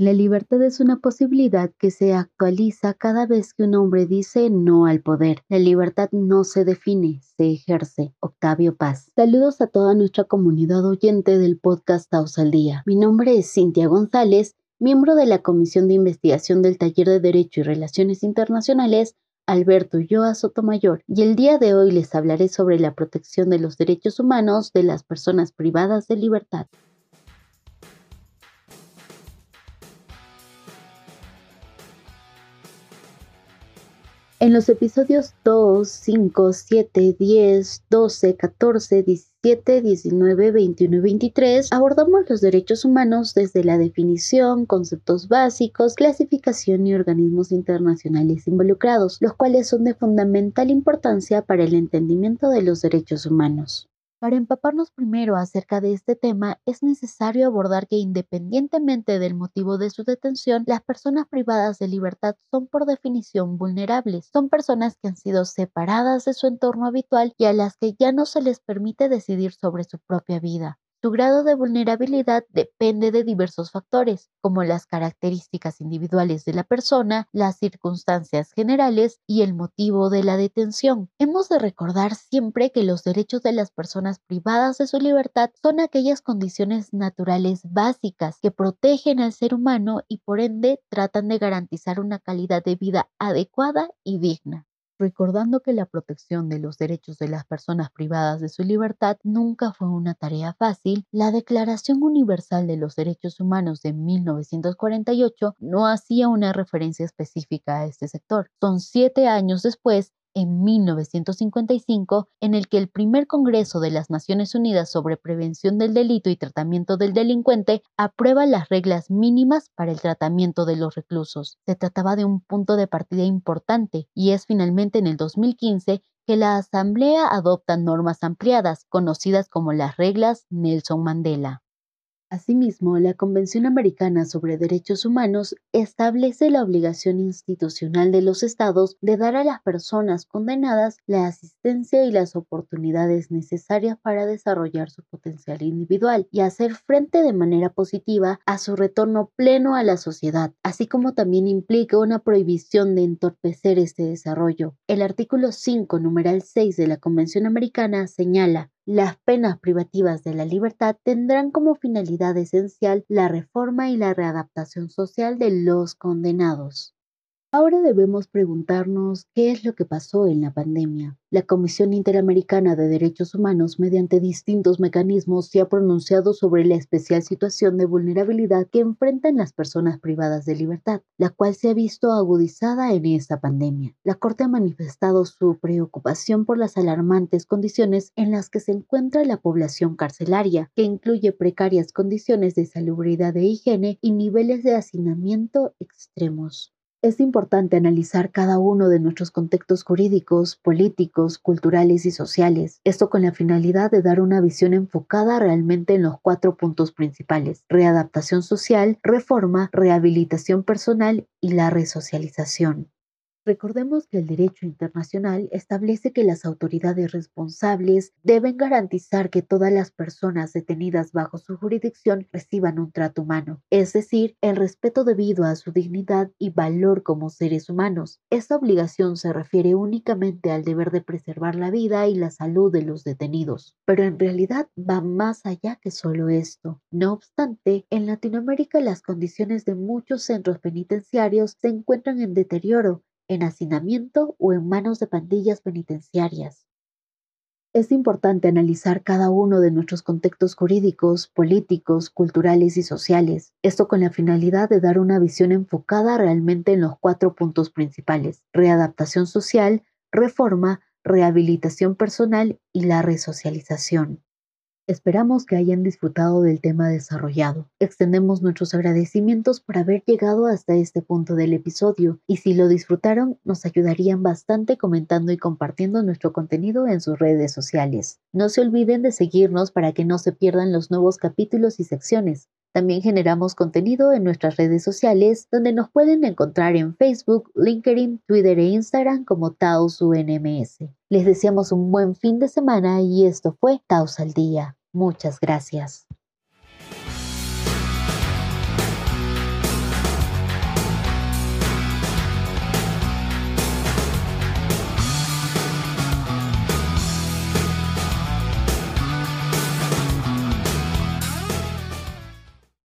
La libertad es una posibilidad que se actualiza cada vez que un hombre dice no al poder. La libertad no se define, se ejerce. Octavio Paz. Saludos a toda nuestra comunidad oyente del podcast Taos al Día. Mi nombre es Cintia González, miembro de la Comisión de Investigación del Taller de Derecho y Relaciones Internacionales Alberto Ulloa Sotomayor y el día de hoy les hablaré sobre la protección de los derechos humanos de las personas privadas de libertad. En los episodios 2, 5, 7, 10, 12, 14, 17, 19, 21 y 23 abordamos los derechos humanos desde la definición, conceptos básicos, clasificación y organismos internacionales involucrados, los cuales son de fundamental importancia para el entendimiento de los derechos humanos. Para empaparnos primero acerca de este tema, es necesario abordar que independientemente del motivo de su detención, las personas privadas de libertad son por definición vulnerables. Son personas que han sido separadas de su entorno habitual y a las que ya no se les permite decidir sobre su propia vida. Su grado de vulnerabilidad depende de diversos factores, como las características individuales de la persona, las circunstancias generales y el motivo de la detención. Hemos de recordar siempre que los derechos de las personas privadas de su libertad son aquellas condiciones naturales básicas que protegen al ser humano y por ende tratan de garantizar una calidad de vida adecuada y digna recordando que la protección de los derechos de las personas privadas de su libertad nunca fue una tarea fácil, la Declaración Universal de los Derechos Humanos de 1948 no hacía una referencia específica a este sector. Son siete años después en 1955 en el que el primer Congreso de las Naciones Unidas sobre Prevención del Delito y Tratamiento del Delincuente aprueba las reglas mínimas para el tratamiento de los reclusos. Se trataba de un punto de partida importante y es finalmente en el 2015 que la Asamblea adopta normas ampliadas, conocidas como las reglas Nelson Mandela. Asimismo, la Convención Americana sobre Derechos Humanos establece la obligación institucional de los estados de dar a las personas condenadas la asistencia y las oportunidades necesarias para desarrollar su potencial individual y hacer frente de manera positiva a su retorno pleno a la sociedad, así como también implica una prohibición de entorpecer este desarrollo. El artículo 5, numeral 6 de la Convención Americana señala las penas privativas de la libertad tendrán como finalidad esencial la reforma y la readaptación social de los condenados. Ahora debemos preguntarnos qué es lo que pasó en la pandemia. La Comisión Interamericana de Derechos Humanos, mediante distintos mecanismos, se ha pronunciado sobre la especial situación de vulnerabilidad que enfrentan las personas privadas de libertad, la cual se ha visto agudizada en esta pandemia. La Corte ha manifestado su preocupación por las alarmantes condiciones en las que se encuentra la población carcelaria, que incluye precarias condiciones de salubridad e higiene y niveles de hacinamiento extremos. Es importante analizar cada uno de nuestros contextos jurídicos, políticos, culturales y sociales, esto con la finalidad de dar una visión enfocada realmente en los cuatro puntos principales, readaptación social, reforma, rehabilitación personal y la resocialización. Recordemos que el derecho internacional establece que las autoridades responsables deben garantizar que todas las personas detenidas bajo su jurisdicción reciban un trato humano, es decir, el respeto debido a su dignidad y valor como seres humanos. Esta obligación se refiere únicamente al deber de preservar la vida y la salud de los detenidos, pero en realidad va más allá que solo esto. No obstante, en Latinoamérica las condiciones de muchos centros penitenciarios se encuentran en deterioro en hacinamiento o en manos de pandillas penitenciarias. Es importante analizar cada uno de nuestros contextos jurídicos, políticos, culturales y sociales, esto con la finalidad de dar una visión enfocada realmente en los cuatro puntos principales, readaptación social, reforma, rehabilitación personal y la resocialización. Esperamos que hayan disfrutado del tema desarrollado. Extendemos nuestros agradecimientos por haber llegado hasta este punto del episodio y si lo disfrutaron nos ayudarían bastante comentando y compartiendo nuestro contenido en sus redes sociales. No se olviden de seguirnos para que no se pierdan los nuevos capítulos y secciones. También generamos contenido en nuestras redes sociales donde nos pueden encontrar en Facebook, LinkedIn, Twitter e Instagram como TaosUNMS. Les deseamos un buen fin de semana y esto fue Taos al Día. Muchas gracias.